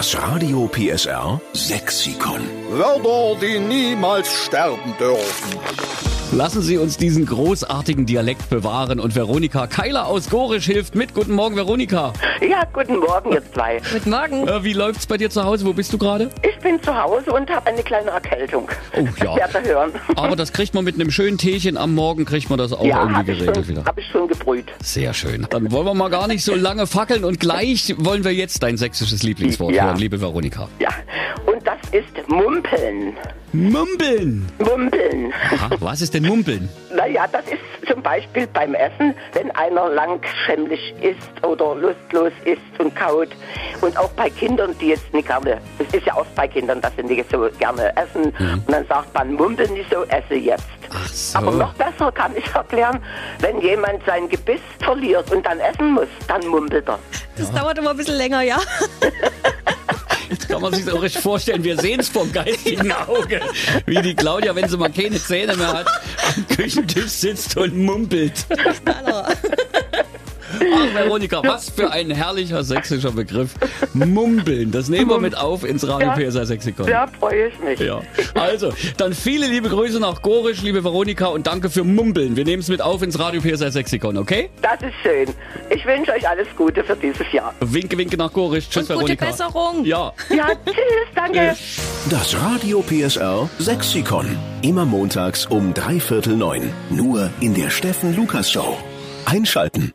Das Radio PSR Sexikon. Wörter, die niemals sterben dürfen. Lassen Sie uns diesen großartigen Dialekt bewahren und Veronika Keiler aus Gorisch hilft mit. Guten Morgen, Veronika. Ja, guten Morgen, ihr zwei. Guten Morgen. Äh, wie läuft's bei dir zu Hause? Wo bist du gerade? Ich bin zu Hause und habe eine kleine Erkältung. Oh ja. Hören. Aber das kriegt man mit einem schönen Teechen am Morgen, kriegt man das auch ja, irgendwie habe geregelt schon- wieder. hab ich schon gebrüht. Sehr schön. Dann wollen wir mal gar nicht so lange fackeln und gleich wollen wir jetzt dein sächsisches Lieblingswort Ja. hören, liebe Veronika. Ja, und das ist Mumpeln. Mumpeln. Mumpeln. Aha, was ist denn Mumpeln? Naja, das ist zum Beispiel beim Essen, wenn einer langschämmlich isst oder lustlos isst und kaut. Und auch bei Kindern, die jetzt nicht es ist ja oft bei Kindern, dass sie nicht so gerne essen. Und dann sagt man, mumpel nicht so, esse jetzt. So. Aber noch besser kann ich erklären, wenn jemand sein Gebiss verliert und dann essen muss, dann mumpelt er. Das dauert immer ein bisschen länger, ja. Jetzt kann man sich so richtig vorstellen, wir sehen es vom geistigen Auge, wie die Claudia, wenn sie mal keine Zähne mehr hat, am Küchentisch sitzt und mumpelt. Ach, Veronika, was für ein herrlicher sächsischer Begriff. Mumbeln, das nehmen wir mit auf ins Radio Ja. PSR Sexikon. Da freue ich mich. Ja. Also, dann viele liebe Grüße nach Gorisch, liebe Veronika, und danke für Mumbeln. Wir nehmen es mit auf ins Radio PSR Sexikon, okay? Das ist schön. Ich wünsche euch alles Gute für dieses Jahr. Winke, winke nach Gorisch. Tschüss, Und gute Veronika. Besserung. Ja. Ja, tschüss, danke. Das Radio PSR Sexikon. Immer montags um drei Viertel neun. Nur in der Steffen Lukas Show. Einschalten.